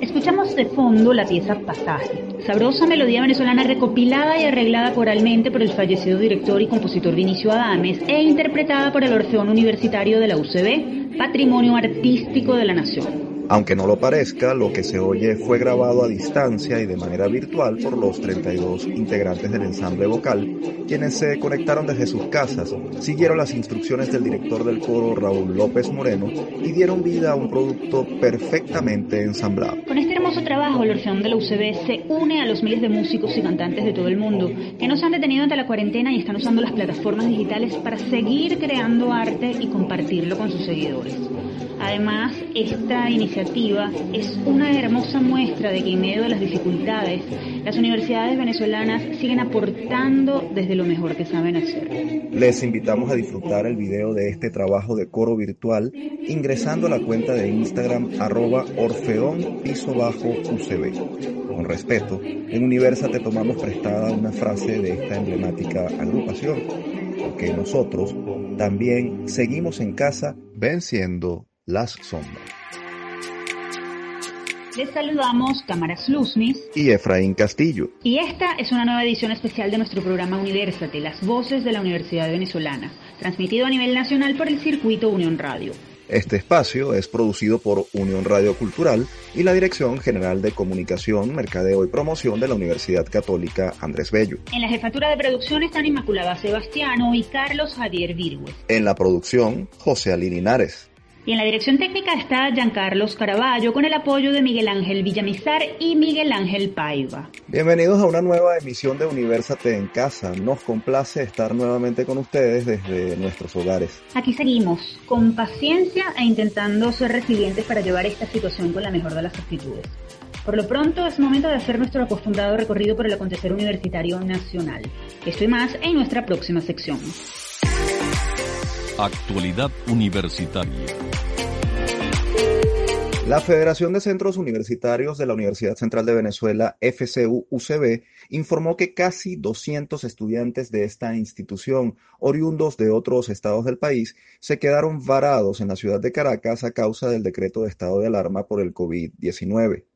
Escuchamos de fondo la pieza Pasaje, sabrosa melodía venezolana recopilada y arreglada coralmente por el fallecido director y compositor Vinicio Adames e interpretada por el Orfeón Universitario de la UCB, Patrimonio Artístico de la Nación. Aunque no lo parezca, lo que se oye fue grabado a distancia y de manera virtual por los 32 integrantes del ensamble vocal, quienes se conectaron desde sus casas, siguieron las instrucciones del director del coro Raúl López Moreno y dieron vida a un producto perfectamente ensamblado. Con este hermoso trabajo, el Orfeón de la UCB se une a los miles de músicos y cantantes de todo el mundo que no se han detenido ante la cuarentena y están usando las plataformas digitales para seguir creando arte y compartirlo con sus seguidores. Además, esta iniciativa es una hermosa muestra de que en medio de las dificultades, las universidades venezolanas siguen aportando desde lo mejor que saben hacer. Les invitamos a disfrutar el video de este trabajo de coro virtual ingresando a la cuenta de Instagram arroba orfeón piso bajo UCB. Con respeto, en Universa te tomamos prestada una frase de esta emblemática agrupación, porque nosotros también seguimos en casa venciendo las sombras. Les saludamos Cámaras Luzmis y Efraín Castillo. Y esta es una nueva edición especial de nuestro programa Universate, las voces de la Universidad Venezolana, transmitido a nivel nacional por el circuito Unión Radio. Este espacio es producido por Unión Radio Cultural y la Dirección General de Comunicación, Mercadeo y Promoción de la Universidad Católica Andrés Bello. En la jefatura de producción están Inmaculada Sebastiano y Carlos Javier Virgües. En la producción, José Ali Linares. Y en la dirección técnica está Giancarlos Caraballo con el apoyo de Miguel Ángel Villamizar y Miguel Ángel Paiva. Bienvenidos a una nueva emisión de Universate en Casa. Nos complace estar nuevamente con ustedes desde nuestros hogares. Aquí seguimos, con paciencia e intentando ser resilientes para llevar esta situación con la mejor de las actitudes. Por lo pronto es momento de hacer nuestro acostumbrado recorrido por el acontecer universitario nacional. Esto y más en nuestra próxima sección. Actualidad Universitaria. La Federación de Centros Universitarios de la Universidad Central de Venezuela, FCU-UCB, informó que casi 200 estudiantes de esta institución, oriundos de otros estados del país, se quedaron varados en la ciudad de Caracas a causa del decreto de estado de alarma por el COVID-19.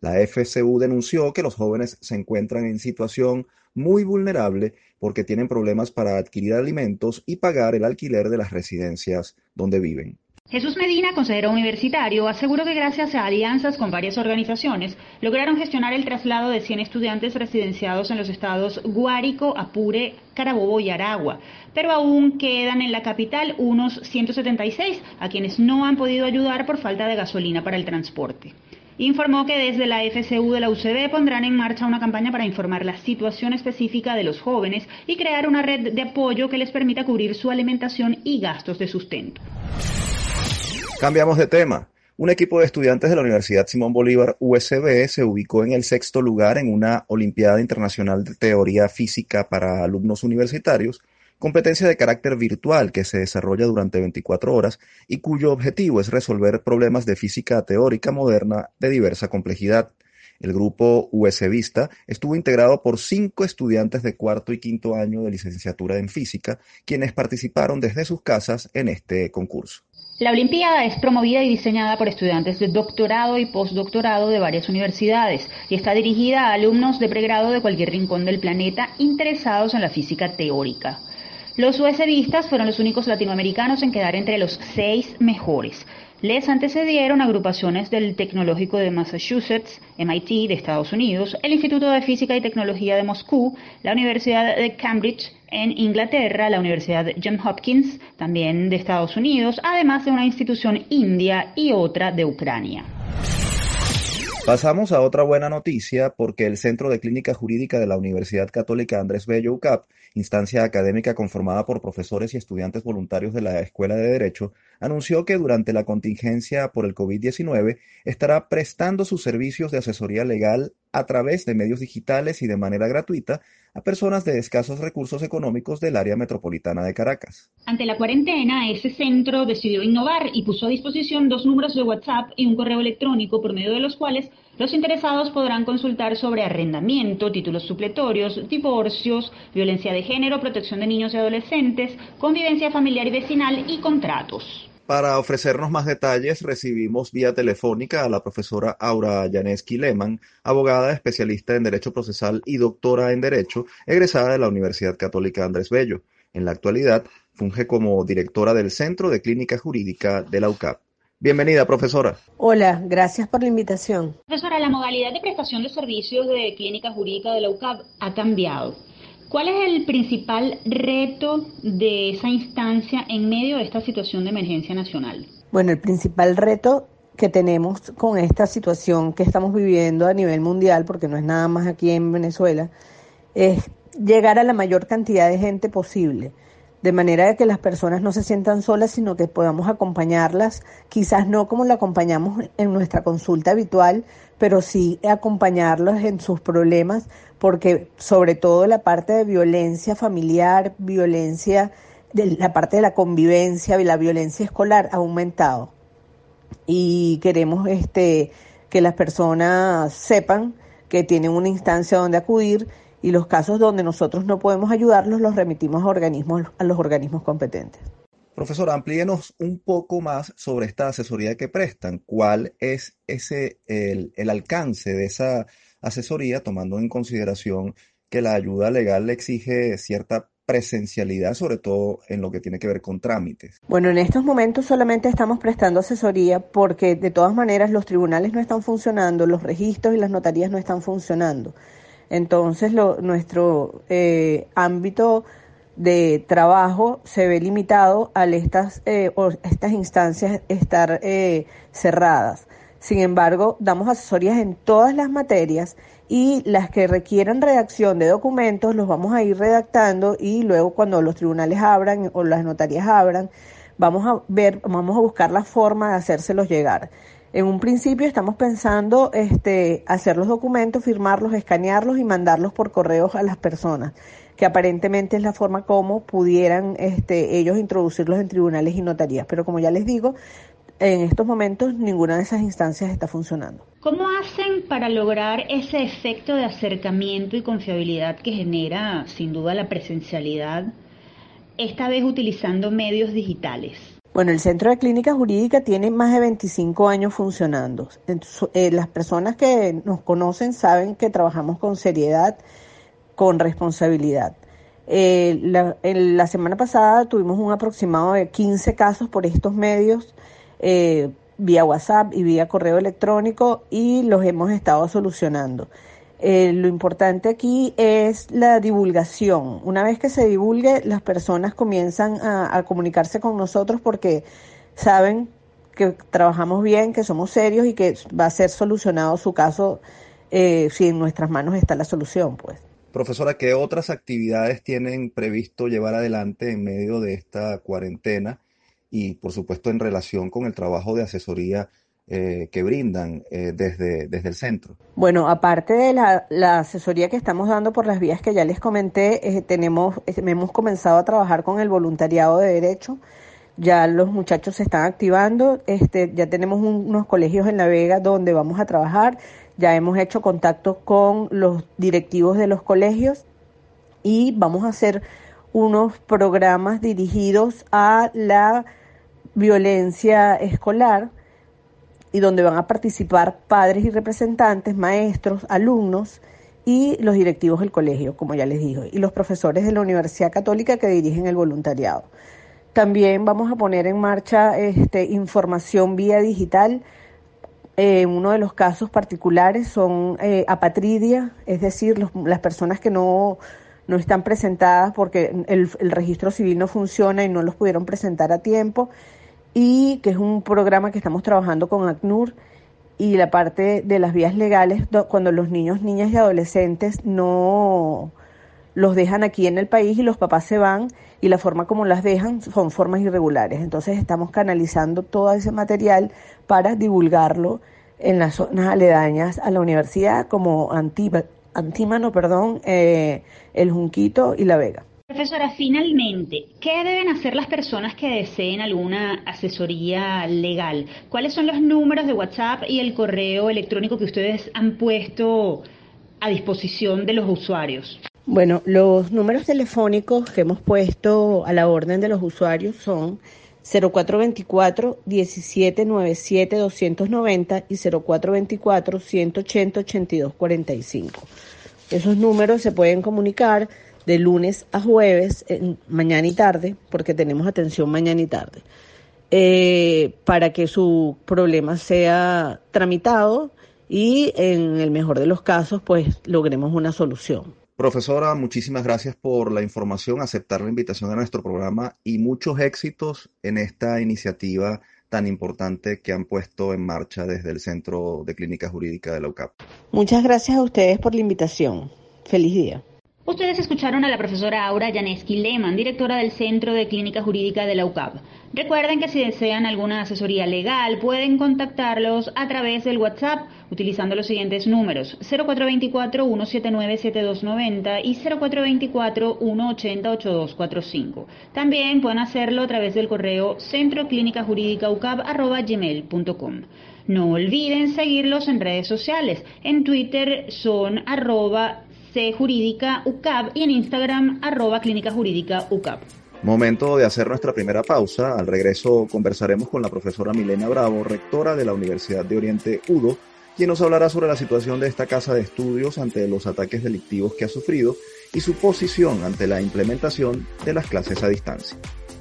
La FCU denunció que los jóvenes se encuentran en situación muy vulnerable porque tienen problemas para adquirir alimentos y pagar el alquiler de las residencias donde viven. Jesús Medina, consejero universitario, aseguró que gracias a alianzas con varias organizaciones lograron gestionar el traslado de 100 estudiantes residenciados en los estados Guárico, Apure, Carabobo y Aragua, pero aún quedan en la capital unos 176 a quienes no han podido ayudar por falta de gasolina para el transporte informó que desde la FCU de la UCB pondrán en marcha una campaña para informar la situación específica de los jóvenes y crear una red de apoyo que les permita cubrir su alimentación y gastos de sustento. Cambiamos de tema. Un equipo de estudiantes de la Universidad Simón Bolívar USB se ubicó en el sexto lugar en una Olimpiada Internacional de Teoría Física para alumnos universitarios competencia de carácter virtual que se desarrolla durante 24 horas y cuyo objetivo es resolver problemas de física teórica moderna de diversa complejidad. El grupo USBista estuvo integrado por cinco estudiantes de cuarto y quinto año de licenciatura en física, quienes participaron desde sus casas en este concurso. La Olimpiada es promovida y diseñada por estudiantes de doctorado y postdoctorado de varias universidades y está dirigida a alumnos de pregrado de cualquier rincón del planeta interesados en la física teórica. Los USBistas fueron los únicos latinoamericanos en quedar entre los seis mejores. Les antecedieron agrupaciones del Tecnológico de Massachusetts, MIT de Estados Unidos, el Instituto de Física y Tecnología de Moscú, la Universidad de Cambridge en Inglaterra, la Universidad Johns Hopkins, también de Estados Unidos, además de una institución india y otra de Ucrania. Pasamos a otra buena noticia porque el Centro de Clínica Jurídica de la Universidad Católica Andrés Bello UCAP, instancia académica conformada por profesores y estudiantes voluntarios de la Escuela de Derecho, anunció que durante la contingencia por el COVID-19 estará prestando sus servicios de asesoría legal a través de medios digitales y de manera gratuita a personas de escasos recursos económicos del área metropolitana de Caracas. Ante la cuarentena, ese centro decidió innovar y puso a disposición dos números de WhatsApp y un correo electrónico por medio de los cuales los interesados podrán consultar sobre arrendamiento, títulos supletorios, divorcios, violencia de género, protección de niños y adolescentes, convivencia familiar y vecinal y contratos. Para ofrecernos más detalles, recibimos vía telefónica a la profesora Aura Janeski Lehmann, abogada especialista en Derecho Procesal y doctora en Derecho, egresada de la Universidad Católica Andrés Bello. En la actualidad, funge como directora del Centro de Clínica Jurídica de la UCAP. Bienvenida, profesora. Hola, gracias por la invitación. Profesora, la modalidad de prestación de servicios de Clínica Jurídica de la UCAP ha cambiado. ¿Cuál es el principal reto de esa instancia en medio de esta situación de emergencia nacional? Bueno, el principal reto que tenemos con esta situación que estamos viviendo a nivel mundial, porque no es nada más aquí en Venezuela, es llegar a la mayor cantidad de gente posible de manera que las personas no se sientan solas, sino que podamos acompañarlas, quizás no como la acompañamos en nuestra consulta habitual, pero sí acompañarlos en sus problemas, porque sobre todo la parte de violencia familiar, violencia, de la parte de la convivencia y la violencia escolar ha aumentado. Y queremos este, que las personas sepan que tienen una instancia donde acudir y los casos donde nosotros no podemos ayudarlos los remitimos a, organismos, a los organismos competentes. Profesor, amplíenos un poco más sobre esta asesoría que prestan. ¿Cuál es ese el, el alcance de esa asesoría, tomando en consideración que la ayuda legal le exige cierta presencialidad, sobre todo en lo que tiene que ver con trámites? Bueno, en estos momentos solamente estamos prestando asesoría porque de todas maneras los tribunales no están funcionando, los registros y las notarías no están funcionando. Entonces, nuestro eh, ámbito de trabajo se ve limitado a estas, eh, estas instancias estar eh, cerradas. Sin embargo, damos asesorías en todas las materias y las que requieran redacción de documentos los vamos a ir redactando y luego cuando los tribunales abran o las notarías abran, vamos a ver, vamos a buscar la forma de hacérselos llegar. En un principio estamos pensando este, hacer los documentos, firmarlos, escanearlos y mandarlos por correos a las personas, que aparentemente es la forma como pudieran este, ellos introducirlos en tribunales y notarías. Pero como ya les digo, en estos momentos ninguna de esas instancias está funcionando. ¿Cómo hacen para lograr ese efecto de acercamiento y confiabilidad que genera sin duda la presencialidad, esta vez utilizando medios digitales? Bueno, el Centro de Clínica Jurídica tiene más de 25 años funcionando. Eh, las personas que nos conocen saben que trabajamos con seriedad, con responsabilidad. Eh, la, la, semana pasada tuvimos un aproximado de 15 casos por estos medios, eh, vía WhatsApp y vía correo electrónico, y los hemos estado solucionando. Eh, lo importante aquí es la divulgación. Una vez que se divulgue, las personas comienzan a, comunicarse con nosotros porque saben que trabajamos bien, que somos serios y que va a ser solucionado su caso eh, si en nuestras manos está la solución, pues. Profesora, ¿qué otras actividades tienen previsto llevar adelante en medio de esta cuarentena y, por supuesto, en relación con el trabajo de asesoría eh, que brindan eh, desde, desde el centro? Bueno, aparte de la, asesoría que estamos dando por las vías que ya les comenté, eh, tenemos, hemos comenzado a trabajar con el voluntariado de derecho. Ya los muchachos se están activando, este, ya tenemos unos colegios en La Vega donde vamos a trabajar, ya hemos hecho contacto con los directivos de los colegios y vamos a hacer unos programas dirigidos a la violencia escolar y donde van a participar padres y representantes, maestros, alumnos y los directivos del colegio, como ya les dije, y los profesores de la Universidad Católica que dirigen el voluntariado. También vamos a poner en marcha este, información vía digital. Eh, uno de los casos particulares son eh, apatridia, es decir, las personas que no, no están presentadas porque el registro civil no funciona y no los pudieron presentar a tiempo y que es un programa que estamos trabajando con ACNUR y la parte de las vías legales cuando los niños, niñas y adolescentes no los dejan aquí en el país y los papás se van y la forma como las dejan son formas irregulares. Entonces estamos canalizando todo ese material para divulgarlo en las zonas aledañas a la universidad como Antímano, perdón, eh, El Junquito y La Vega. Profesora, finalmente, ¿qué deben hacer las personas que deseen alguna asesoría legal? ¿Cuáles son los números de WhatsApp y el correo electrónico que ustedes han puesto a disposición de los usuarios? Bueno, los números telefónicos que hemos puesto a la orden de los usuarios son 0424 1797 290 y 0424 180 8245. Esos números se pueden comunicar de lunes a jueves, mañana y tarde, porque tenemos atención mañana y tarde, eh, para que su problema sea tramitado y en el mejor de los casos, pues logremos una solución. Profesora, muchísimas gracias por la información, aceptar la invitación a nuestro programa y muchos éxitos en esta iniciativa tan importante que han puesto en marcha desde el Centro de Clínica Jurídica de la UCAP. Muchas gracias a ustedes por la invitación. Feliz día. Ustedes escucharon a la profesora Aura Janeski Lehmann, directora del Centro de Clínica Jurídica de la UCAP. Recuerden que si desean alguna asesoría legal pueden contactarlos a través del WhatsApp utilizando los siguientes números 0424-179-7290 y 0424-180-8245. También pueden hacerlo a través del correo centroclínicajurídicaucap.gmail.com. No olviden seguirlos en redes sociales. En Twitter son arroba jurídica UCAP y en Instagram arroba clínica jurídica UCAP. Momento de hacer nuestra primera pausa. Al regreso conversaremos con la profesora Milena Bravo, rectora de la Universidad de Oriente UDO, quien nos hablará sobre la situación de esta casa de estudios ante los ataques delictivos que ha sufrido y su posición ante la implementación de las clases a distancia.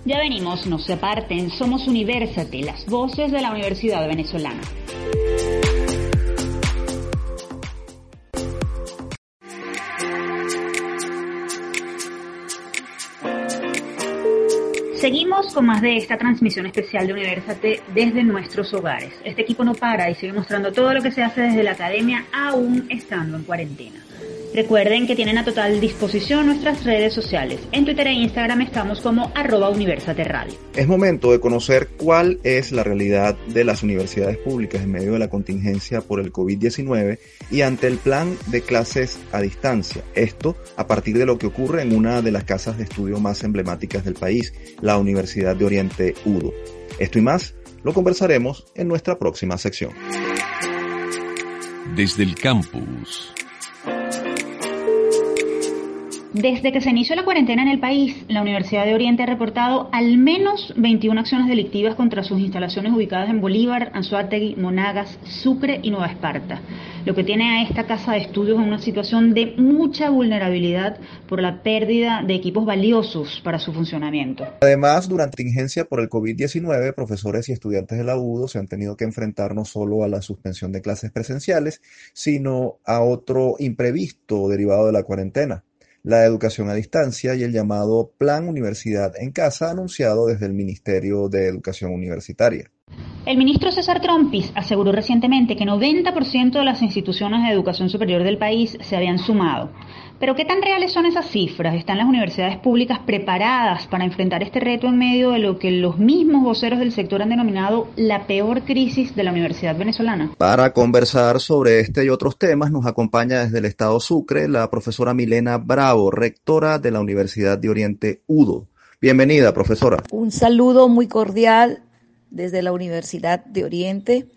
Ya venimos, no se aparten, somos Universate, las voces de la Universidad Venezolana. Con más de esta transmisión especial de Universate desde nuestros hogares. Este equipo no para y sigue mostrando todo lo que se hace desde la academia aún estando en cuarentena. Recuerden que tienen a total disposición nuestras redes sociales. En Twitter e Instagram estamos como arroba Radio. Es momento de conocer cuál es la realidad de las universidades públicas en medio de la contingencia por el COVID-19 y ante el plan de clases a distancia. Esto a partir de lo que ocurre en una de las casas de estudio más emblemáticas del país, la Universidad de Oriente UDO. Esto y más lo conversaremos en nuestra próxima sección. Desde el campus. Desde que se inició la cuarentena en el país, la Universidad de Oriente ha reportado al menos 21 acciones delictivas contra sus instalaciones ubicadas en Bolívar, Anzuategui, Monagas, Sucre y Nueva Esparta, lo que tiene a esta casa de estudios en una situación de mucha vulnerabilidad por la pérdida de equipos valiosos para su funcionamiento. Además, durante la contingencia por el COVID-19, profesores y estudiantes de la UDO se han tenido que enfrentar no solo a la suspensión de clases presenciales, sino a otro imprevisto derivado de la cuarentena la educación a distancia y el llamado Plan Universidad en Casa anunciado desde el Ministerio de Educación Universitaria. El ministro César Trompis aseguró recientemente que 90% de las instituciones de educación superior del país se habían sumado. Pero ¿qué tan reales son esas cifras? ¿Están las universidades públicas preparadas para enfrentar este reto en medio de lo que los mismos voceros del sector han denominado la peor crisis de la universidad venezolana? Para conversar sobre este y otros temas nos acompaña desde el estado Sucre la profesora Milena Bravo, rectora de la Universidad de Oriente UDO. Bienvenida, profesora. Un saludo muy cordial desde la Universidad de Oriente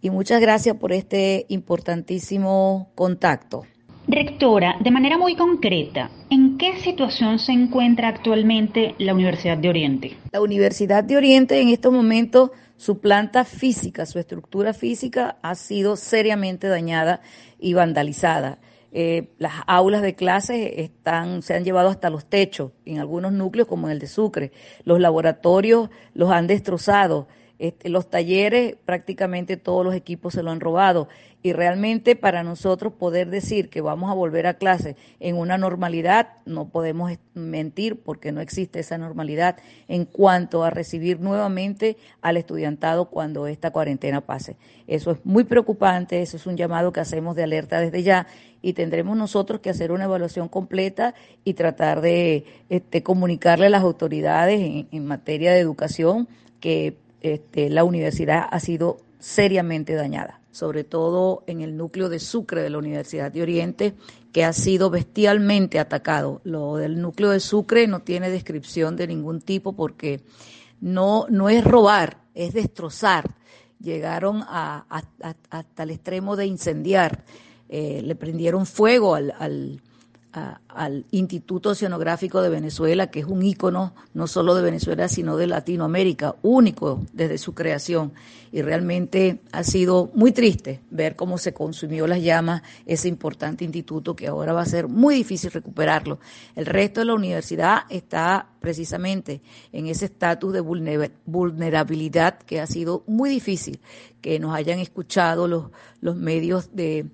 y muchas gracias por este importantísimo contacto. Rectora, de manera muy concreta, ¿en qué situación se encuentra actualmente la Universidad de Oriente? La Universidad de Oriente en estos momentos, su planta física, su estructura física ha sido seriamente dañada y vandalizada. Eh, las aulas de clases están, se han llevado hasta los techos en algunos núcleos como en el de Sucre. Los laboratorios los han destrozado. Este, los talleres, prácticamente todos los equipos se lo han robado. Y realmente para nosotros poder decir que vamos a volver a clase en una normalidad, no podemos mentir porque no existe esa normalidad en cuanto a recibir nuevamente al estudiantado cuando esta cuarentena pase. Eso es muy preocupante, eso es un llamado que hacemos de alerta desde ya y tendremos nosotros que hacer una evaluación completa y tratar de este, comunicarle a las autoridades en, en materia de educación que este, la universidad ha sido seriamente dañada. sobre todo en el núcleo de Sucre de la Universidad de Oriente, que ha sido bestialmente atacado. Lo del núcleo de Sucre no tiene descripción de ningún tipo porque no, no es robar, es destrozar. Llegaron a, hasta el extremo de incendiar. Eh, le prendieron fuego al, al al Instituto Oceanográfico de Venezuela, que es un ícono no solo de Venezuela, sino de Latinoamérica, único desde su creación. Y realmente ha sido muy triste ver cómo se consumió las llamas ese importante instituto que ahora va a ser muy difícil recuperarlo. El resto de la universidad está precisamente en ese estatus de vulnerabilidad que ha sido muy difícil que nos hayan escuchado los, los medios de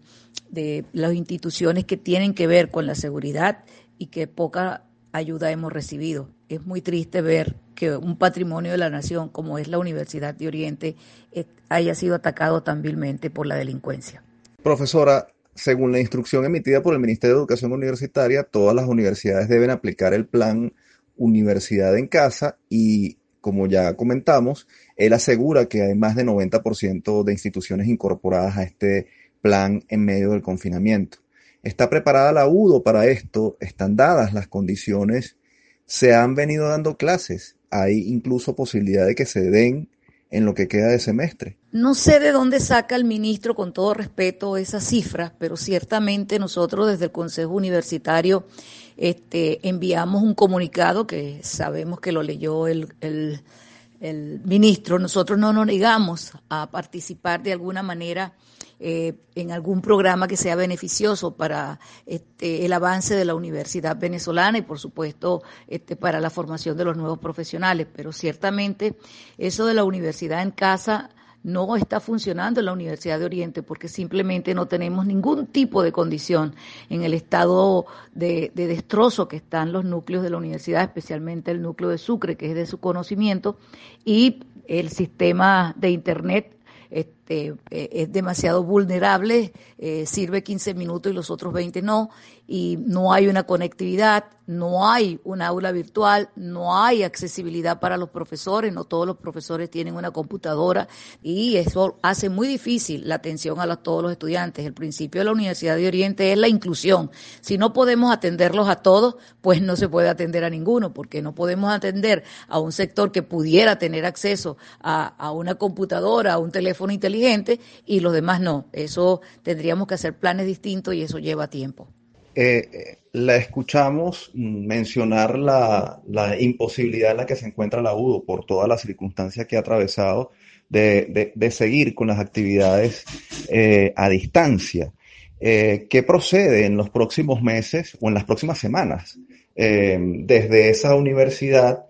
de las instituciones que tienen que ver con la seguridad y que poca ayuda hemos recibido. Es muy triste ver que un patrimonio de la nación como es la Universidad de Oriente eh, haya sido atacado tan vilmente por la delincuencia. Profesora, según la instrucción emitida por el Ministerio de Educación Universitaria, todas las universidades deben aplicar el plan Universidad en Casa y, como ya comentamos, él asegura que hay más de 90% de instituciones incorporadas a este plan en medio del confinamiento. ¿Está preparada la UDO para esto? ¿Están dadas las condiciones? ¿Se han venido dando clases? ¿Hay incluso posibilidad de que se den en lo que queda de semestre? No sé de dónde saca el ministro, con todo respeto, esas cifras, pero ciertamente nosotros desde el Consejo Universitario este, enviamos un comunicado que sabemos que lo leyó el, ministro. Nosotros no nos negamos a participar de alguna manera eh, en algún programa que sea beneficioso para este, el avance de la universidad venezolana y, por supuesto, este, para la formación de los nuevos profesionales. Pero ciertamente eso de la universidad en casa no está funcionando en la Universidad de Oriente porque simplemente no tenemos ningún tipo de condición en el estado de, de, destrozo que están los núcleos de la universidad, especialmente el núcleo de Sucre, que es de su conocimiento, y el sistema de Internet este, eh, es demasiado vulnerable, eh, sirve 15 minutos y los otros 20 no, y no hay una conectividad, no hay un aula virtual, no hay accesibilidad para los profesores, no todos los profesores tienen una computadora y eso hace muy difícil la atención a todos los estudiantes. El principio de la Universidad de Oriente es la inclusión. Si no podemos atenderlos a todos, pues no se puede atender a ninguno, porque no podemos atender a un sector que pudiera tener acceso a, a una computadora, a un teléfono inteligente y los demás no. Eso tendríamos que hacer planes distintos y eso lleva tiempo. Eh, la escuchamos mencionar la, imposibilidad en la que se encuentra la UDO por todas las circunstancias que ha atravesado de, seguir con las actividades eh, a distancia. Eh, ¿Qué procede en los próximos meses o en las próximas semanas desde esa universidad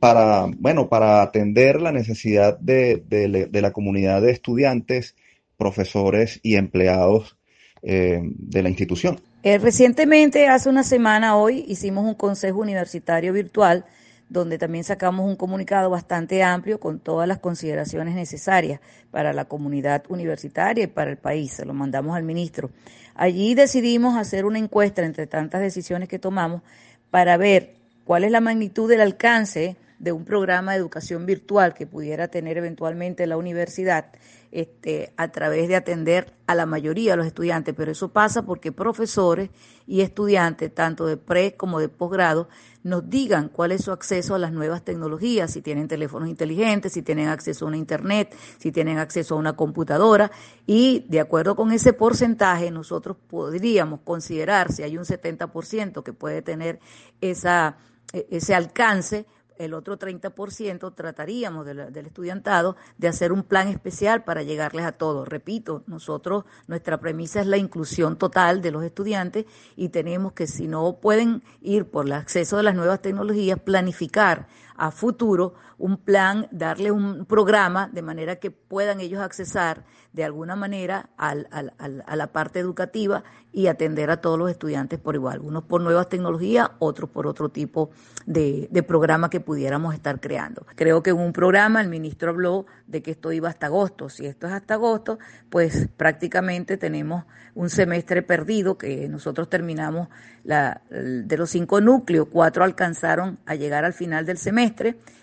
para, bueno, para atender la necesidad de, de la comunidad de estudiantes, profesores y empleados de la institución? Eh, recientemente, hace una semana hoy, hicimos un consejo universitario virtual donde también sacamos un comunicado bastante amplio con todas las consideraciones necesarias para la comunidad universitaria y para el país. Se lo mandamos al ministro. Allí decidimos hacer una encuesta entre tantas decisiones que tomamos para ver cuál es la magnitud del alcance de un programa de educación virtual que pudiera tener eventualmente la universidad este, a través de atender a la mayoría de los estudiantes, pero eso pasa porque profesores y estudiantes, tanto de pre como de posgrado, nos digan cuál es su acceso a las nuevas tecnologías, si tienen teléfonos inteligentes, si tienen acceso a una internet, si tienen acceso a una computadora. Y de acuerdo con ese porcentaje nosotros podríamos considerar si hay un 70% que puede tener esa, e, ese alcance, el otro 30% trataríamos del estudiantado de hacer un plan especial para llegarles a todos. Repito, nosotros, nuestra premisa es la inclusión total de los estudiantes y tenemos que, si no pueden ir por el acceso de las nuevas tecnologías, planificar a futuro un plan, darle un programa de manera que puedan ellos accesar de alguna manera al, al, a la parte educativa y atender a todos los estudiantes por igual, unos por nuevas tecnologías, otros por otro tipo de, de programa que pudiéramos estar creando. Creo que en un programa el ministro habló de que esto iba hasta agosto. Si esto es hasta agosto, pues prácticamente tenemos un semestre perdido que nosotros terminamos la, de los cinco núcleos, cuatro alcanzaron a llegar al final del semestre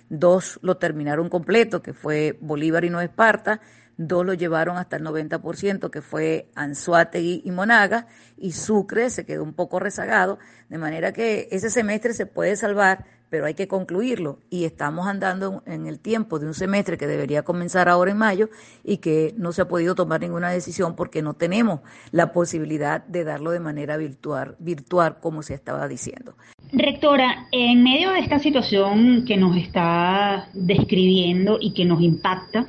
dos lo terminaron completo, que fue Bolívar y no Esparta, dos lo llevaron hasta el 90%, que fue Anzuategui y Monaga, y Sucre se quedó un poco rezagado, de manera que ese semestre se puede salvar pero hay que concluirlo y estamos andando en el tiempo de un semestre que debería comenzar ahora en mayo y que no se ha podido tomar ninguna decisión porque no tenemos la posibilidad de darlo de manera virtual, virtual como se estaba diciendo. Rectora, en medio de esta situación que nos está describiendo y que nos impacta,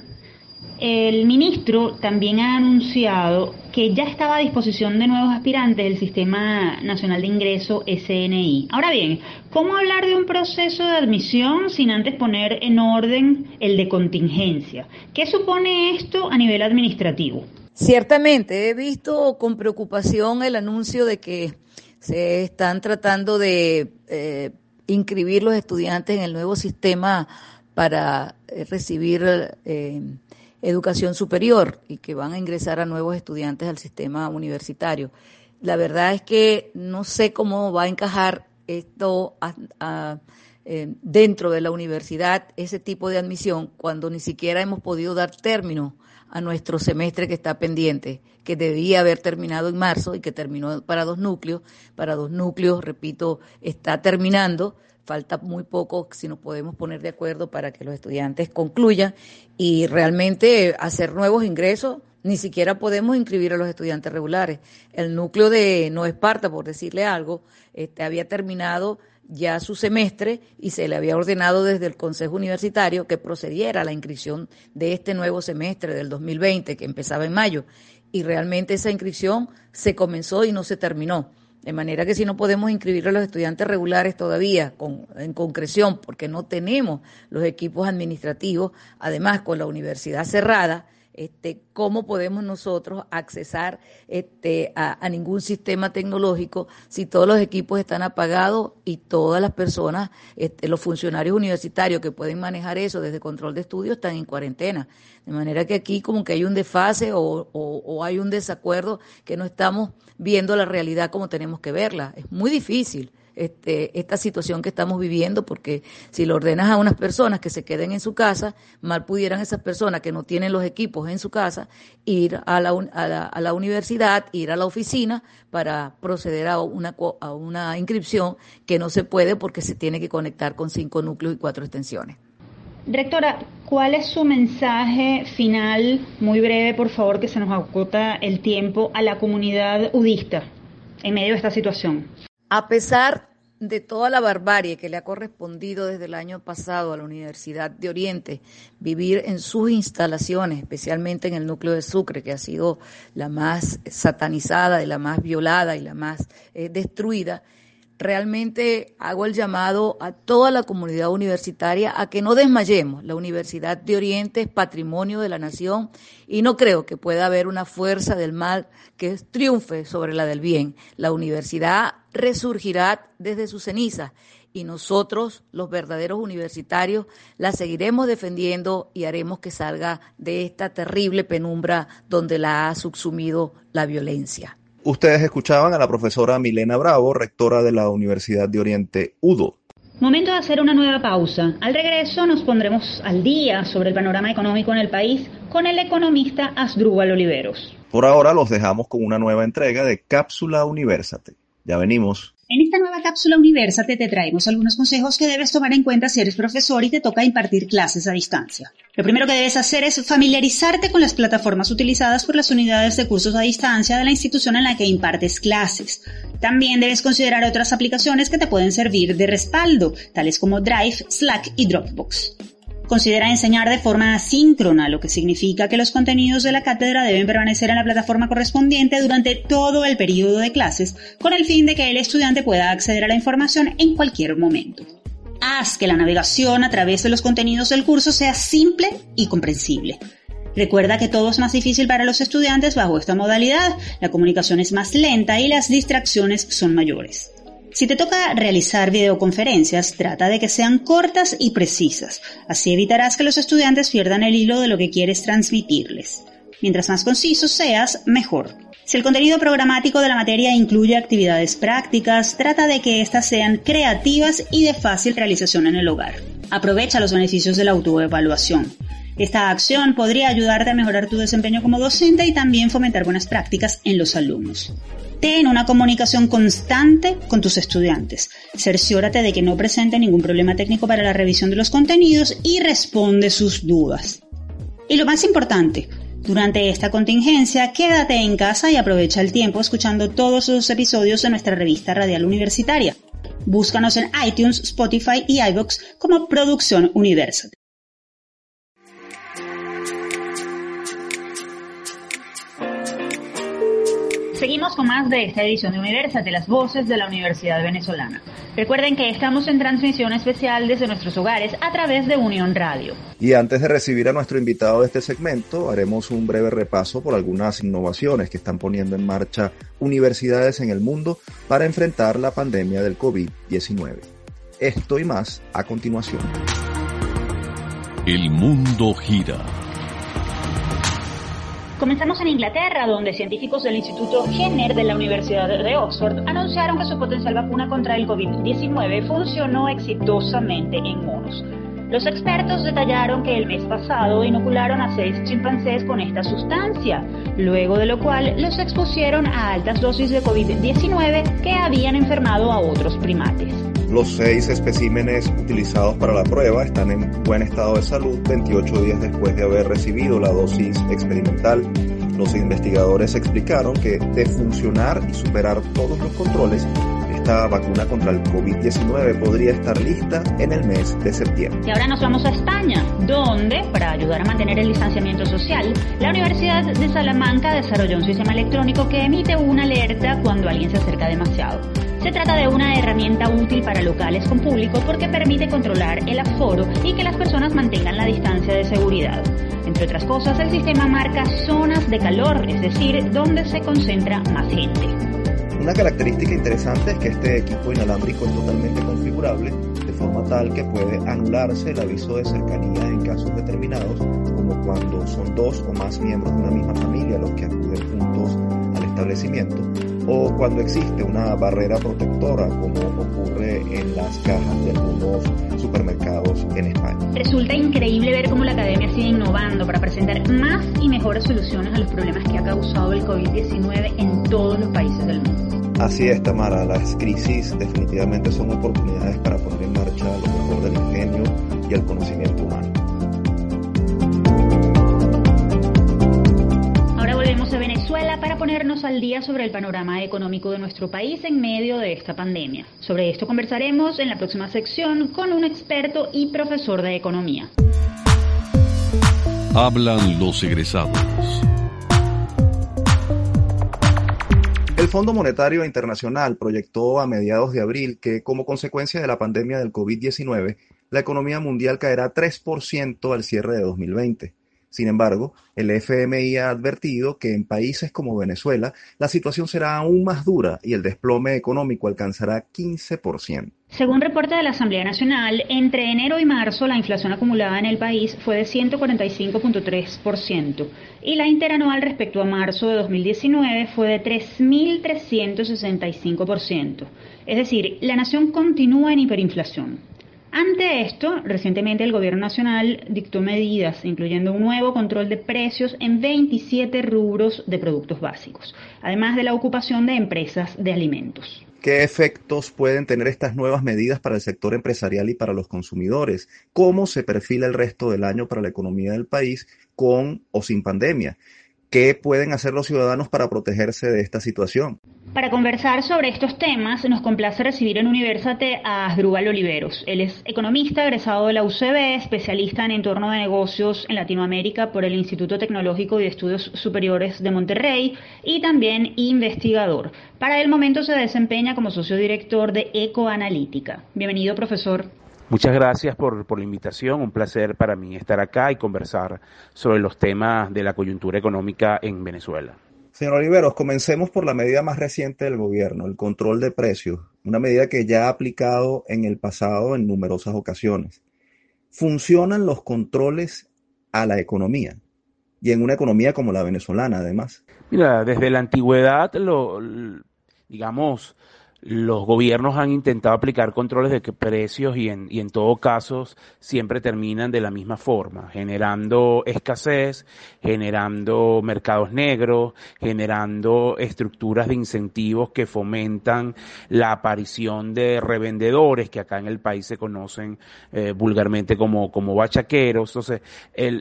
el ministro también ha anunciado que ya estaba a disposición de nuevos aspirantes del Sistema Nacional de Ingreso SNI. Ahora bien, ¿cómo hablar de un proceso de admisión sin antes poner en orden el de contingencia? ¿Qué supone esto a nivel administrativo? Ciertamente, he visto con preocupación el anuncio de que se están tratando de eh, inscribir los estudiantes en el nuevo sistema para eh, recibir eh, educación superior y que van a ingresar a nuevos estudiantes al sistema universitario. La verdad es que no sé cómo va a encajar esto eh, dentro de la universidad, ese tipo de admisión, cuando ni siquiera hemos podido dar término a nuestro semestre que está pendiente, que debía haber terminado en marzo y que terminó para dos núcleos. Para dos núcleos, repito, está terminando falta muy poco si nos podemos poner de acuerdo para que los estudiantes concluyan y realmente hacer nuevos ingresos. Ni siquiera podemos inscribir a los estudiantes regulares. El núcleo de No Esparta, por decirle algo, este, había terminado ya su semestre y se le había ordenado desde el Consejo Universitario que procediera a la inscripción de este nuevo semestre del 2020 que empezaba en mayo. Y realmente esa inscripción se comenzó y no se terminó. De manera que si no podemos inscribir a los estudiantes regulares todavía con, en concreción, porque no tenemos los equipos administrativos, además con la universidad cerrada, este, cómo podemos nosotros accesar este, a, ningún sistema tecnológico si todos los equipos están apagados y todas las personas, este, los funcionarios universitarios que pueden manejar eso desde control de estudio están en cuarentena. De manera que aquí como que hay un desfase o, o hay un desacuerdo que no estamos viendo la realidad como tenemos que verla. Es muy difícil este, esta situación que estamos viviendo, porque si lo ordenas a unas personas que se queden en su casa, mal pudieran esas personas que no tienen los equipos en su casa ir a la, a la, universidad, ir a la oficina para proceder a una, a una inscripción que no se puede porque se tiene que conectar con cinco núcleos y cuatro extensiones. Rectora, ¿cuál es su mensaje final, muy breve, por favor, que se nos acota el tiempo, a la comunidad udista en medio de esta situación? A pesar de toda la barbarie que le ha correspondido desde el año pasado a la Universidad de Oriente, vivir en sus instalaciones, especialmente en el núcleo de Sucre, que ha sido la más satanizada y la más violada y la más eh, destruida, realmente hago el llamado a toda la comunidad universitaria a que no desmayemos. La Universidad de Oriente es patrimonio de la nación y no creo que pueda haber una fuerza del mal que triunfe sobre la del bien. La universidad resurgirá desde sus cenizas y nosotros, los verdaderos universitarios, la seguiremos defendiendo y haremos que salga de esta terrible penumbra donde la ha subsumido la violencia. Ustedes escuchaban a la profesora Milena Bravo, rectora de la Universidad de Oriente UDO. Momento de hacer una nueva pausa. Al regreso nos pondremos al día sobre el panorama económico en el país con el economista Asdrúbal Oliveros. Por ahora los dejamos con una nueva entrega de Cápsula Universate. Ya venimos. En esta nueva cápsula Universate te traemos algunos consejos que debes tomar en cuenta si eres profesor y te toca impartir clases a distancia. Lo primero que debes hacer es familiarizarte con las plataformas utilizadas por las unidades de cursos a distancia de la institución en la que impartes clases. También debes considerar otras aplicaciones que te pueden servir de respaldo, tales como Drive, Slack y Dropbox. Considera enseñar de forma asíncrona, lo que significa que los contenidos de la cátedra deben permanecer en la plataforma correspondiente durante todo el periodo de clases, con el fin de que el estudiante pueda acceder a la información en cualquier momento. Haz que la navegación a través de los contenidos del curso sea simple y comprensible. Recuerda que todo es más difícil para los estudiantes bajo esta modalidad, la comunicación es más lenta y las distracciones son mayores. Si te toca realizar videoconferencias, trata de que sean cortas y precisas. Así evitarás que los estudiantes pierdan el hilo de lo que quieres transmitirles. Mientras más conciso seas, mejor. Si el contenido programático de la materia incluye actividades prácticas, trata de que éstas sean creativas y de fácil realización en el hogar. Aprovecha los beneficios de la autoevaluación. Esta acción podría ayudarte a mejorar tu desempeño como docente y también fomentar buenas prácticas en los alumnos. Ten una comunicación constante con tus estudiantes. Cerciórate de que no presente ningún problema técnico para la revisión de los contenidos y responde sus dudas. Y lo más importante, durante esta contingencia, quédate en casa y aprovecha el tiempo escuchando todos los episodios de nuestra revista radial universitaria. Búscanos en iTunes, Spotify y iVoox como Producción Universal. Seguimos con más de esta edición de Universal de las voces de la Universidad Venezolana. Recuerden que estamos en transmisión especial desde nuestros hogares a través de Unión Radio. Y antes de recibir a nuestro invitado de este segmento, haremos un breve repaso por algunas innovaciones que están poniendo en marcha universidades en el mundo para enfrentar la pandemia del COVID-19. Esto y más a continuación. El mundo gira Comenzamos en Inglaterra, donde científicos del Instituto Jenner de la Universidad de Oxford anunciaron que su potencial vacuna contra el COVID-19 funcionó exitosamente en monos. Los expertos detallaron que el mes pasado inocularon a seis chimpancés con esta sustancia, luego de lo cual los expusieron a altas dosis de COVID-19 que habían enfermado a otros primates. Los seis especímenes utilizados para la prueba están en buen estado de salud 28 días después de haber recibido la dosis experimental. Los investigadores explicaron que de funcionar y superar todos los controles, esta vacuna contra el COVID-19 podría estar lista en el mes de septiembre. Y ahora nos vamos a España, donde, para ayudar a mantener el distanciamiento social, la Universidad de Salamanca desarrolló un sistema electrónico que emite una alerta cuando alguien se acerca demasiado. Se trata de una herramienta útil para locales con público porque permite controlar el aforo y que las personas mantengan la distancia de seguridad. Entre otras cosas, el sistema marca zonas de calor, es decir, donde se concentra más gente. Una característica interesante es que este equipo inalámbrico es totalmente configurable de forma tal que puede anularse el aviso de cercanía en casos determinados, como cuando son dos o más miembros de una misma familia los que acuden juntos al establecimiento, o cuando existe una barrera protectora como ocurre en las cajas de algunos supermercados en España. Resulta increíble ver cómo la academia sigue innovando para presentar más y mejores soluciones a los problemas que ha causado el COVID-19 en todos los países del mundo. Así es, Tamara, las crisis definitivamente son oportunidades para poner en marcha lo mejor del ingenio y el conocimiento humano. para ponernos al día sobre el panorama económico de nuestro país en medio de esta pandemia. Sobre esto conversaremos en la próxima sección con un experto y profesor de economía. Hablan los egresados. El Fondo Monetario Internacional proyectó a mediados de abril que como consecuencia de la pandemia del COVID-19, la economía mundial caerá 3% al cierre de 2020. Sin embargo, el FMI ha advertido que en países como Venezuela la situación será aún más dura y el desplome económico alcanzará 15%. Según reporte de la Asamblea Nacional, entre enero y marzo la inflación acumulada en el país fue de 145.3% y la interanual respecto a marzo de 2019 fue de 3.365%. Es decir, la nación continúa en hiperinflación. Ante esto, recientemente el Gobierno Nacional dictó medidas, incluyendo un nuevo control de precios en 27 rubros de productos básicos, además de la ocupación de empresas de alimentos. ¿Qué efectos pueden tener estas nuevas medidas para el sector empresarial y para los consumidores? ¿Cómo se perfila el resto del año para la economía del país con o sin pandemia? ¿Qué pueden hacer los ciudadanos para protegerse de esta situación? Para conversar sobre estos temas, nos complace recibir en Universate a Asdrúbal Oliveros. Él es economista, egresado de la UCB, especialista en entorno de negocios en Latinoamérica por el Instituto Tecnológico y Estudios Superiores de Monterrey y también investigador. Para el momento se desempeña como socio director de Ecoanalítica. Bienvenido, profesor. Muchas gracias por, por, la invitación, un placer para mí estar acá y conversar sobre los temas de la coyuntura económica en Venezuela. Señor Oliveros, comencemos por la medida más reciente del gobierno, el control de precios, una medida que ya ha aplicado en el pasado en numerosas ocasiones. ¿Funcionan los controles a la economía? Y en una economía como la venezolana, además. Mira, desde la antigüedad, lo, digamos, los gobiernos han intentado aplicar controles de precios y en, y en todo caso siempre terminan de la misma forma, generando escasez, generando mercados negros, generando estructuras de incentivos que fomentan la aparición de revendedores que acá en el país se conocen eh, vulgarmente como, como bachaqueros. Entonces,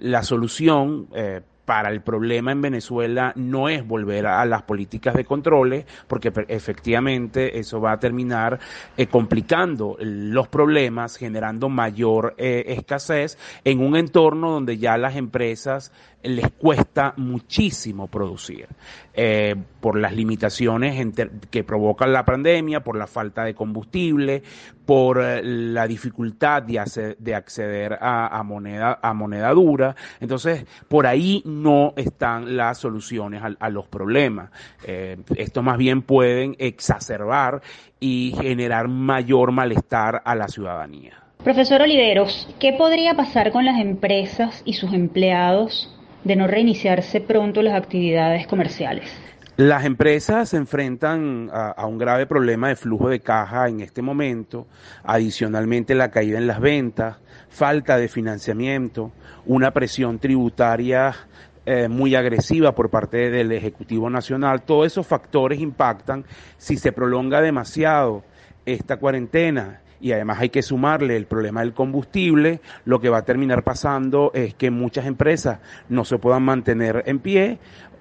la solución eh, para el problema en Venezuela no es volver a las políticas de controles, porque efectivamente eso va a terminar eh, complicando los problemas, generando mayor eh, escasez en un entorno donde ya las empresas les cuesta muchísimo producir eh, por las limitaciones que provoca la pandemia, por la falta de combustible, por eh, la dificultad de, de acceder a, moneda, a moneda dura. Entonces, por ahí no están las soluciones a, los problemas. Eh, esto más bien pueden exacerbar y generar mayor malestar a la ciudadanía. Profesor Oliveros, ¿qué podría pasar con las empresas y sus empleados de no reiniciarse pronto las actividades comerciales? Las empresas se enfrentan a, un grave problema de flujo de caja en este momento, adicionalmente la caída en las ventas, falta de financiamiento, una presión tributaria eh, muy agresiva por parte del Ejecutivo Nacional. Todos esos factores impactan si se prolonga demasiado esta cuarentena y además hay que sumarle el problema del combustible, lo que va a terminar pasando es que muchas empresas no se puedan mantener en pie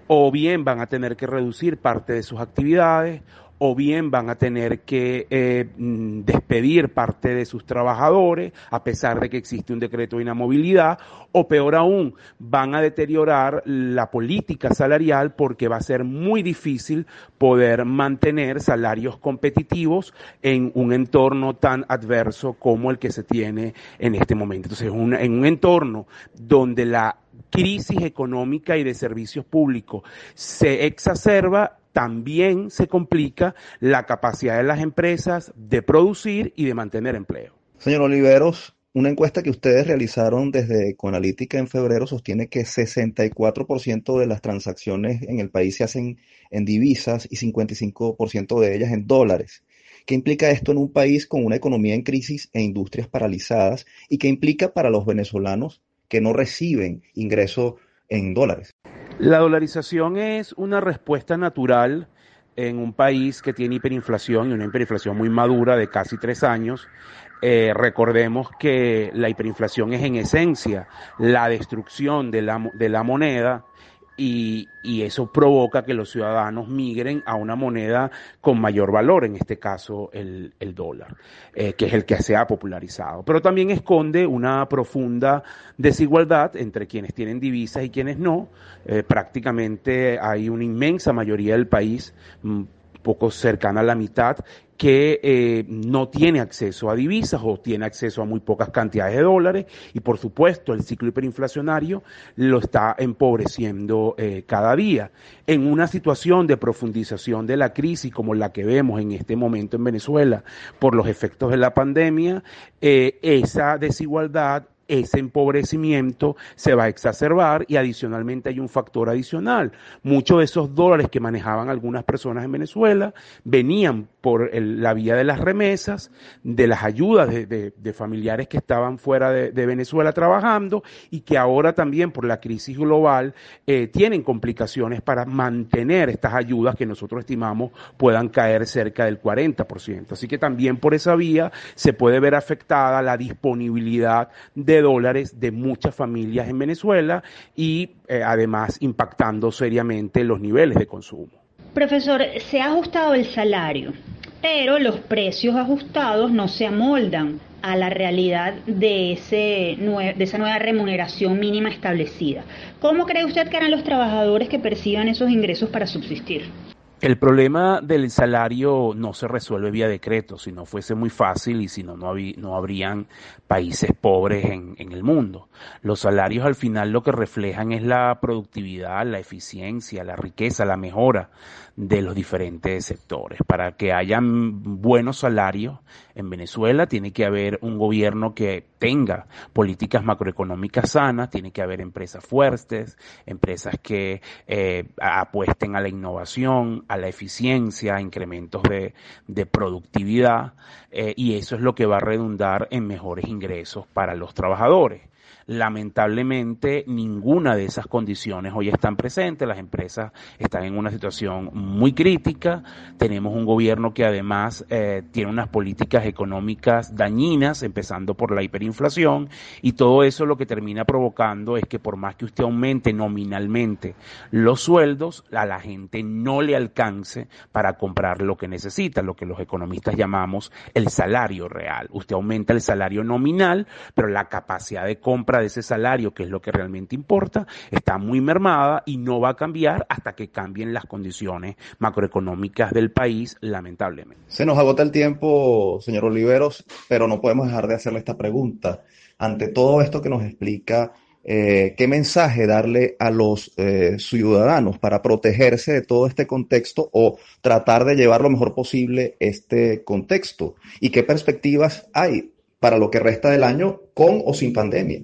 o bien van a tener que reducir parte de sus actividades o bien van a tener que eh, mm, despedir parte de sus trabajadores a pesar de que existe un decreto de inamovilidad, o peor aún, van a deteriorar la política salarial porque va a ser muy difícil poder mantener salarios competitivos en un entorno tan adverso como el que se tiene en este momento. Entonces, en un entorno donde la crisis económica y de servicios públicos se exacerba, también se complica la capacidad de las empresas de producir y de mantener empleo. Señor Oliveros, una encuesta que ustedes realizaron desde Conalítica en febrero sostiene que 64% de las transacciones en el país se hacen en divisas y 55% de ellas en dólares. ¿Qué implica esto en un país con una economía en crisis e industrias paralizadas? ¿Y qué implica para los venezolanos que no reciben ingresos en dólares? La dolarización es una respuesta natural en un país que tiene hiperinflación y una hiperinflación muy madura de casi tres años. Eh, recordemos que la hiperinflación es en esencia la destrucción de la, de la moneda y, y, eso provoca que los ciudadanos migren a una moneda con mayor valor, en este caso el, el dólar, eh, que es el que se ha popularizado. Pero también esconde una profunda desigualdad entre quienes tienen divisas y quienes no. Eh, prácticamente hay una inmensa mayoría del país, mm, poco cercana a la mitad, que eh, no tiene acceso a divisas o tiene acceso a muy pocas cantidades de dólares y por supuesto el ciclo hiperinflacionario lo está empobreciendo eh, cada día. En una situación de profundización de la crisis como la que vemos en este momento en Venezuela por los efectos de la pandemia, eh, esa desigualdad ese empobrecimiento se va a exacerbar y adicionalmente hay un factor adicional. Muchos de esos dólares que manejaban algunas personas en Venezuela venían por la vía de las remesas, de las ayudas de, familiares que estaban fuera de, Venezuela trabajando y que ahora también por la crisis global eh, tienen complicaciones para mantener estas ayudas que nosotros estimamos puedan caer cerca del 40%. Así que también por esa vía se puede ver afectada la disponibilidad de dólares de muchas familias en Venezuela y eh, además impactando seriamente los niveles de consumo. Profesor, se ha ajustado el salario, pero los precios ajustados no se amoldan a la realidad de, ese, de esa nueva remuneración mínima establecida. ¿Cómo cree usted que harán los trabajadores que perciban esos ingresos para subsistir? El problema del salario no se resuelve vía decreto, si no fuese muy fácil y si no, no, no habrían países pobres en, en, el mundo. Los salarios al final lo que reflejan es la productividad, la eficiencia, la riqueza, la mejora de los diferentes sectores. Para que hayan buenos salarios en Venezuela tiene que haber un gobierno que tenga políticas macroeconómicas sanas, tiene que haber empresas fuertes, empresas que eh, apuesten a la innovación, a la eficiencia, a incrementos de, de productividad, eh, y eso es lo que va a redundar en mejores ingresos para los trabajadores. Lamentablemente, ninguna de esas condiciones hoy están presentes. Las empresas están en una situación muy crítica. Tenemos un gobierno que además eh, tiene unas políticas económicas dañinas, empezando por la hiperinflación, y todo eso lo que termina provocando es que por más que usted aumente nominalmente los sueldos, a la gente no le alcance para comprar lo que necesita, lo que los economistas llamamos el salario real. Usted aumenta el salario nominal, pero la capacidad de compra de ese salario, que es lo que realmente importa, está muy mermada y no va a cambiar hasta que cambien las condiciones macroeconómicas del país, lamentablemente. Se nos agota el tiempo, señor Oliveros, pero no podemos dejar de hacerle esta pregunta. Ante todo esto que nos explica, eh, ¿qué mensaje darle a los eh, ciudadanos para protegerse de todo este contexto o tratar de llevar lo mejor posible este contexto? ¿Y qué perspectivas hay para lo que resta del año con o sin pandemia?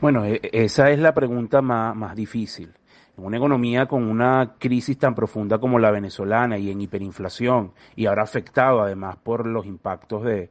Bueno, e, esa es la pregunta más, más difícil. En una economía con una crisis tan profunda como la venezolana y en hiperinflación y ahora afectado además por los impactos de,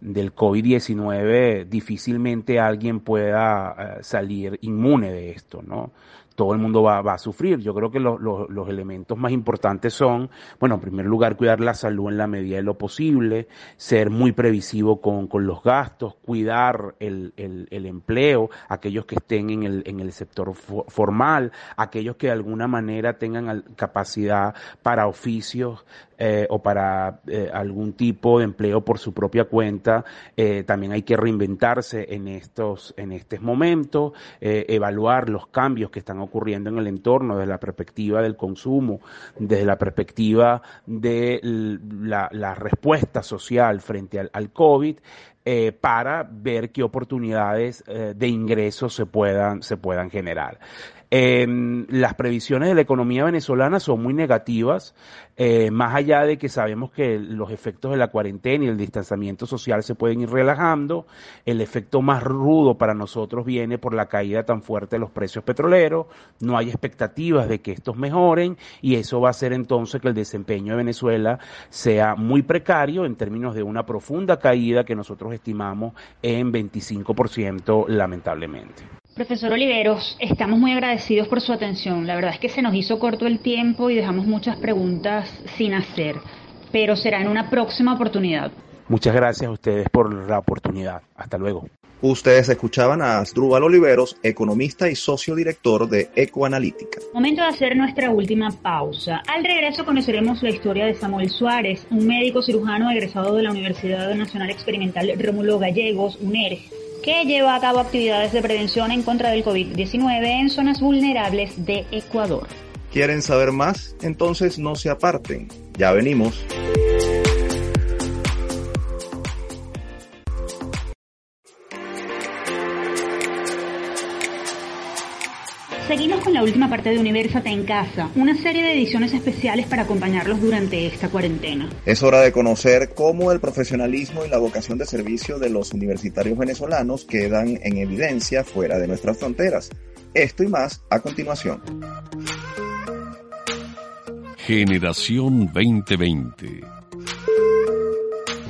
del COVID-19, difícilmente alguien pueda eh, salir inmune de esto, ¿no? Todo el mundo va, a sufrir. Yo creo que los elementos más importantes son, bueno, en primer lugar, cuidar la salud en la medida de lo posible, ser muy previsivo con, los gastos, cuidar el, empleo, aquellos que estén en el, sector formal, aquellos que de alguna manera tengan capacidad para oficios eh, o para eh, algún tipo de empleo por su propia cuenta, eh, también hay que reinventarse en estos, en estos momentos, evaluar los cambios que están ocurriendo en el entorno desde la perspectiva del consumo, desde la perspectiva de la, respuesta social frente al, COVID, para ver qué oportunidades de ingresos se puedan, se puedan generar. Em, las previsiones de la economía venezolana son muy negativas, eh, más allá de que sabemos que los efectos de la cuarentena y el distanciamiento social se pueden ir relajando, el efecto más rudo para nosotros viene por la caída tan fuerte de los precios petroleros, no hay expectativas de que estos mejoren y eso va a hacer entonces que el desempeño de Venezuela sea muy precario en términos de una profunda caída que nosotros estimamos en 25% lamentablemente. Profesor Oliveros, estamos muy agradecidos por su atención. La verdad es que se nos hizo corto el tiempo y dejamos muchas preguntas sin hacer, pero será en una próxima oportunidad. Muchas gracias a ustedes por la oportunidad. Hasta luego. Ustedes escuchaban a Asdrúbal Oliveros, economista y socio director de Ecoanalítica. Momento de hacer nuestra última pausa. Al regreso conoceremos la historia de Samuel Suárez, un médico cirujano egresado de la Universidad Nacional Experimental Rómulo Gallegos, UNER que lleva a cabo actividades de prevención en contra del COVID-19 en zonas vulnerables de Ecuador. ¿Quieren saber más? Entonces no se aparten. Ya venimos. Seguimos con la última parte de Universate en Casa, una serie de ediciones especiales para acompañarlos durante esta cuarentena. Es hora de conocer cómo el profesionalismo y la vocación de servicio de los universitarios venezolanos quedan en evidencia fuera de nuestras fronteras. Esto y más a continuación. Generación 2020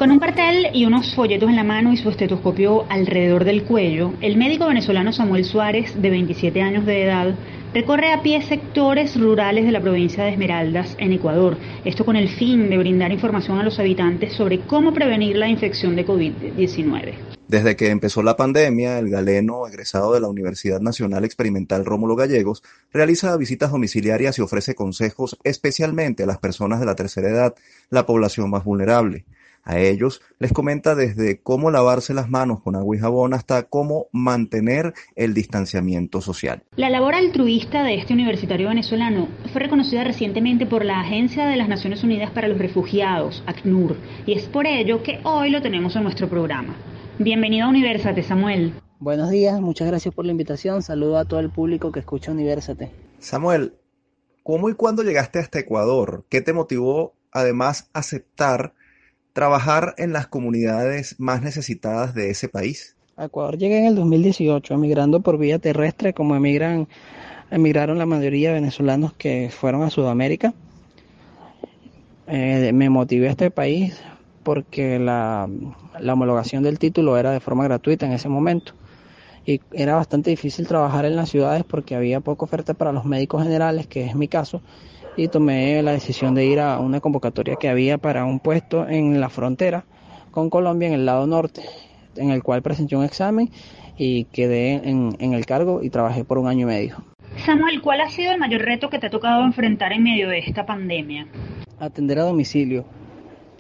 con un cartel y unos folletos en la mano y su estetoscopio alrededor del cuello, el médico venezolano Samuel Suárez, de 27 años de edad, recorre a pie sectores rurales de la provincia de Esmeraldas, en Ecuador. Esto con el fin de brindar información a los habitantes sobre cómo prevenir la infección de COVID-19. Desde que empezó la pandemia, el galeno, egresado de la Universidad Nacional Experimental Rómulo Gallegos, realiza visitas domiciliarias y ofrece consejos especialmente a las personas de la tercera edad, la población más vulnerable. A ellos les comenta desde cómo lavarse las manos con agua y jabón hasta cómo mantener el distanciamiento social. La labor altruista de este universitario venezolano fue reconocida recientemente por la Agencia de las Naciones Unidas para los Refugiados, ACNUR, y es por ello que hoy lo tenemos en nuestro programa. Bienvenido a Universate, Samuel. Buenos días, muchas gracias por la invitación. Saludo a todo el público que escucha Universate. Samuel, ¿cómo y cuándo llegaste hasta Ecuador? ¿Qué te motivó además aceptar trabajar en las comunidades más necesitadas de ese país? A Ecuador llegué en el 2018, emigrando por vía terrestre, como emigran, emigraron la mayoría de venezolanos que fueron a Sudamérica. Eh, me motivé a este país porque la, la homologación del título era de forma gratuita en ese momento y era bastante difícil trabajar en las ciudades porque había poca oferta para los médicos generales, que es mi caso, y tomé la decisión de ir a una convocatoria que había para un puesto en la frontera con Colombia en el lado norte, en el cual presenté un examen y quedé en, en el cargo y trabajé por un año y medio. Samuel, ¿cuál ha sido el mayor reto que te ha tocado enfrentar en medio de esta pandemia? Atender a domicilio,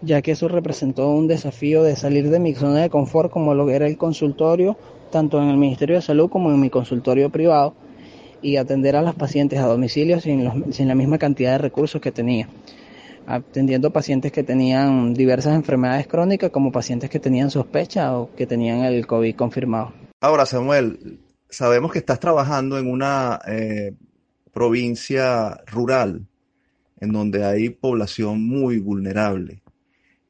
ya que eso representó un desafío de salir de mi zona de confort como lo era el consultorio, tanto en el Ministerio de Salud como en mi consultorio privado, y atender a los pacientes a domicilio sin la misma cantidad de recursos que tenía atendiendo pacientes que tenían diversas enfermedades crónicas como pacientes que tenían sospecha o que tenían el COVID confirmado. Ahora, Samuel, sabemos que estás trabajando en una eh, provincia rural en donde hay población muy vulnerable.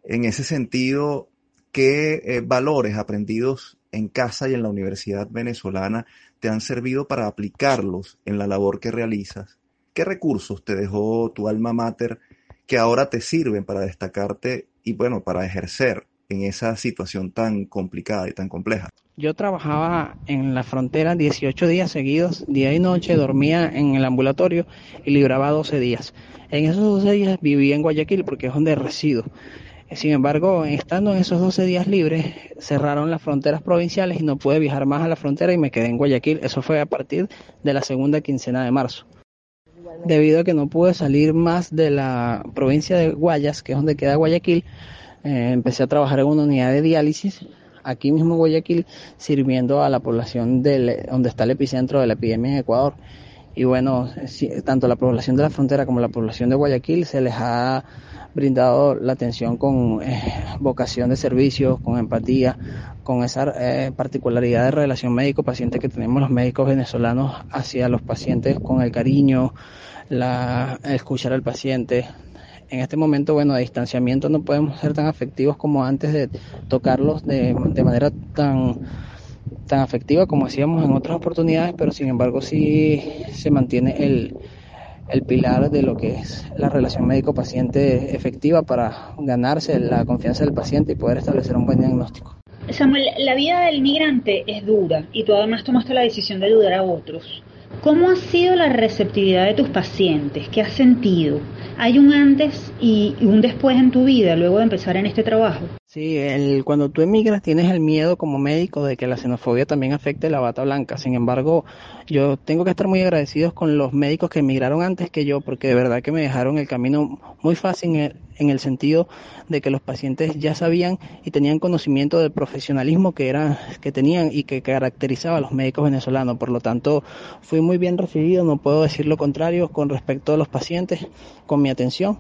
En ese sentido, ¿qué eh, valores aprendidos en casa y en la universidad venezolana te han servido para aplicarlos en la labor que realizas? ¿Qué recursos te dejó tu alma mater que ahora te sirven para destacarte y bueno, para ejercer en esa situación tan complicada y tan compleja? Yo trabajaba en la frontera 18 días seguidos, día y noche, dormía en el ambulatorio y libraba 12 días. En esos 12 días vivía en Guayaquil porque es donde resido. Sin embargo, estando en esos 12 días libres, cerraron las fronteras provinciales y no pude viajar más a la frontera y me quedé en Guayaquil. Eso fue a partir de la segunda quincena de marzo. Debido a que no pude salir más de la provincia de Guayas, que es donde queda Guayaquil, eh, empecé a trabajar en una unidad de diálisis aquí mismo en Guayaquil, sirviendo a la población del, donde está el epicentro de la epidemia en Ecuador. Y bueno, tanto la población de la frontera como la población de Guayaquil se les ha brindado la atención con eh, vocación de servicio, con empatía, con esa eh, particularidad de relación médico-paciente que tenemos los médicos venezolanos hacia los pacientes, con el cariño, la, escuchar al paciente. En este momento, bueno, de distanciamiento no podemos ser tan afectivos como antes de tocarlos de, de manera tan tan afectiva como hacíamos en otras oportunidades, pero sin embargo sí se mantiene el, el pilar de lo que es la relación médico-paciente efectiva para ganarse la confianza del paciente y poder establecer un buen diagnóstico. Samuel, la vida del migrante es dura y tú además tomaste la decisión de ayudar a otros. ¿Cómo ha sido la receptividad de tus pacientes? ¿Qué has sentido? ¿Hay un antes y un después en tu vida luego de empezar en este trabajo? Sí, cuando tú emigras tienes el miedo como médico de que la xenofobia también afecte la bata blanca. Sin embargo, yo tengo que estar muy agradecidos con los médicos que emigraron antes que yo, porque de verdad que me dejaron el camino muy fácil en el, en el sentido de que los pacientes ya sabían y tenían conocimiento del profesionalismo que era, que tenían y que caracterizaba a los médicos venezolanos. Por lo tanto, fui muy bien recibido, no puedo decir lo contrario con respecto a los pacientes, con mi atención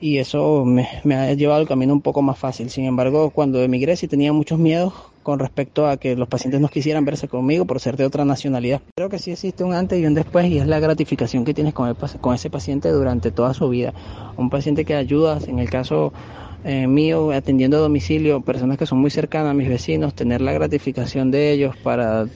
y eso me, ha llevado el camino un poco más fácil. Sin embargo, cuando emigré sí tenía muchos miedos con respecto a que los pacientes no quisieran verse conmigo por ser de otra nacionalidad. Creo que sí existe un antes y un después y es la gratificación que tienes con, el, con ese paciente durante toda su vida. Un paciente que ayuda, en el caso eh, mío, atendiendo a domicilio, personas que son muy cercanas a mis vecinos, tener la gratificación de ellos para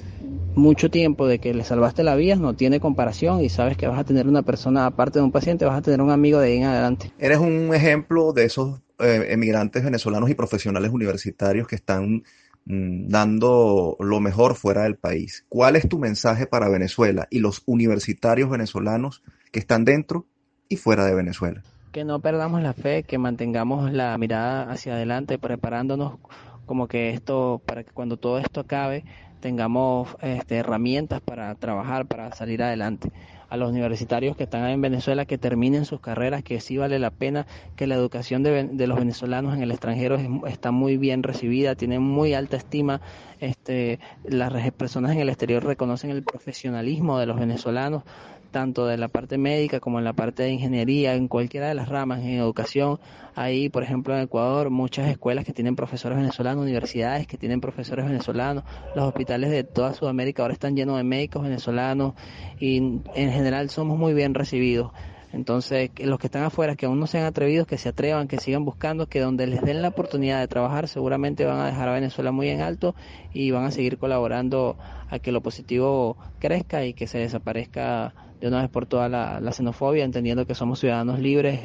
mucho tiempo de que le salvaste la vida no tiene comparación y sabes que vas a tener una persona aparte de un paciente, vas a tener un amigo de ahí en adelante. Eres un ejemplo de esos eh, emigrantes venezolanos y profesionales universitarios que están mm, dando lo mejor fuera del país. ¿Cuál es tu mensaje para Venezuela y los universitarios venezolanos que están dentro y fuera de Venezuela? Que no perdamos la fe, que mantengamos la mirada hacia adelante, preparándonos como que esto, para que cuando todo esto acabe, tengamos este, herramientas para trabajar, para salir adelante. A los universitarios que están en Venezuela, que terminen sus carreras, que sí vale la pena, que la educación de, los venezolanos en el extranjero está muy bien recibida, tienen muy alta estima. Este, las personas en el exterior reconocen el profesionalismo de los venezolanos tanto de la parte médica como en la parte de ingeniería, en cualquiera de las ramas, en educación. Hay, por ejemplo, en Ecuador muchas escuelas que tienen profesores venezolanos, universidades que tienen profesores venezolanos, los hospitales de toda Sudamérica ahora están llenos de médicos venezolanos y en general somos muy bien recibidos. Entonces, los que están afuera, que aún no se han atrevido, que se atrevan, que sigan buscando, que donde les den la oportunidad de trabajar, seguramente van a dejar a Venezuela muy en alto y van a seguir colaborando a que lo positivo crezca y que se desaparezca de una vez por todas la, la xenofobia, entendiendo que somos ciudadanos libres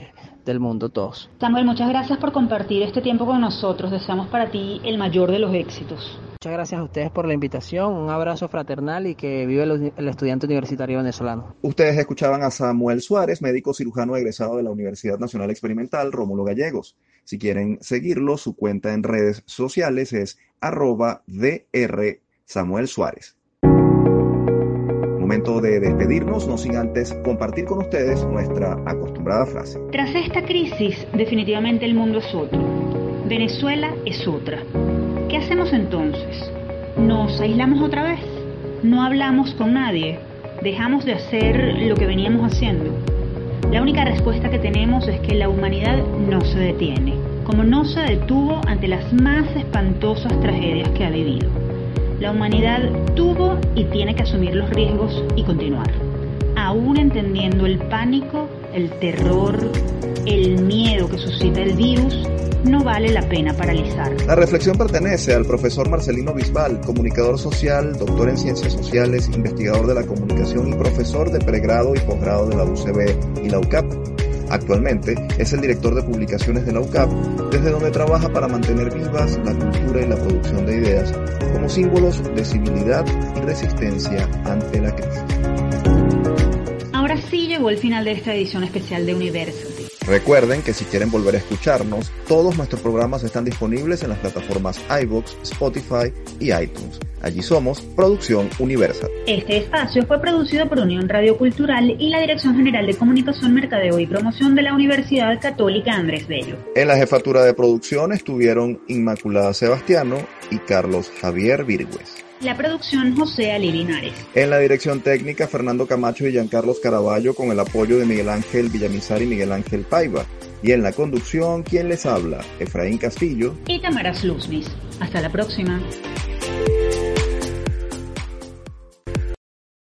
del mundo todos. Samuel, muchas gracias por compartir este tiempo con nosotros. Deseamos para ti el mayor de los éxitos. Muchas gracias a ustedes por la invitación, un abrazo fraternal y que vive el, el, estudiante universitario venezolano. Ustedes escuchaban a Samuel Suárez, médico cirujano egresado de la Universidad Nacional Experimental Rómulo Gallegos. Si quieren seguirlo, su cuenta en redes sociales es arroba dr Samuel Suárez. Momento de despedirnos, no sin antes compartir con ustedes nuestra acostumbrada frase. Tras esta crisis, definitivamente el mundo es otro. Venezuela es otra. ¿Qué hacemos entonces? ¿Nos aislamos otra vez? ¿No hablamos con nadie? ¿Dejamos de hacer lo que veníamos haciendo? La única respuesta que tenemos es que la humanidad no se detiene, como no se detuvo ante las más espantosas tragedias que ha vivido. La humanidad tuvo y tiene que asumir los riesgos y continuar, aún entendiendo el pánico, el terror, el miedo que suscita el virus no vale la pena paralizar. La reflexión pertenece al profesor Marcelino Bisbal, comunicador social, doctor en ciencias sociales, investigador de la comunicación y profesor de pregrado y posgrado de la UCB y la UCAP. Actualmente es el director de publicaciones de la UCAP, desde donde trabaja para mantener vivas la cultura y la producción de ideas como símbolos de civilidad y resistencia ante la crisis. Ahora sí llegó el final de esta edición especial de Universal. Recuerden que si quieren volver a escucharnos, todos nuestros programas están disponibles en las plataformas iBox, Spotify y iTunes. Allí somos Producción Universal. Este espacio fue producido por Unión Radio Cultural y la Dirección General de Comunicación, Mercadeo y Promoción de la Universidad Católica Andrés Bello. En la jefatura de producción estuvieron Inmaculada Sebastiano y Carlos Javier Virgües. La producción José Ali Linares. En la dirección técnica Fernando Camacho y Giancarlos Caraballo con el apoyo de Miguel Ángel Villamizar y Miguel Ángel Paiva. Y en la conducción, ¿quién les habla? Efraín Castillo y Tamara Sluznis. Hasta la próxima.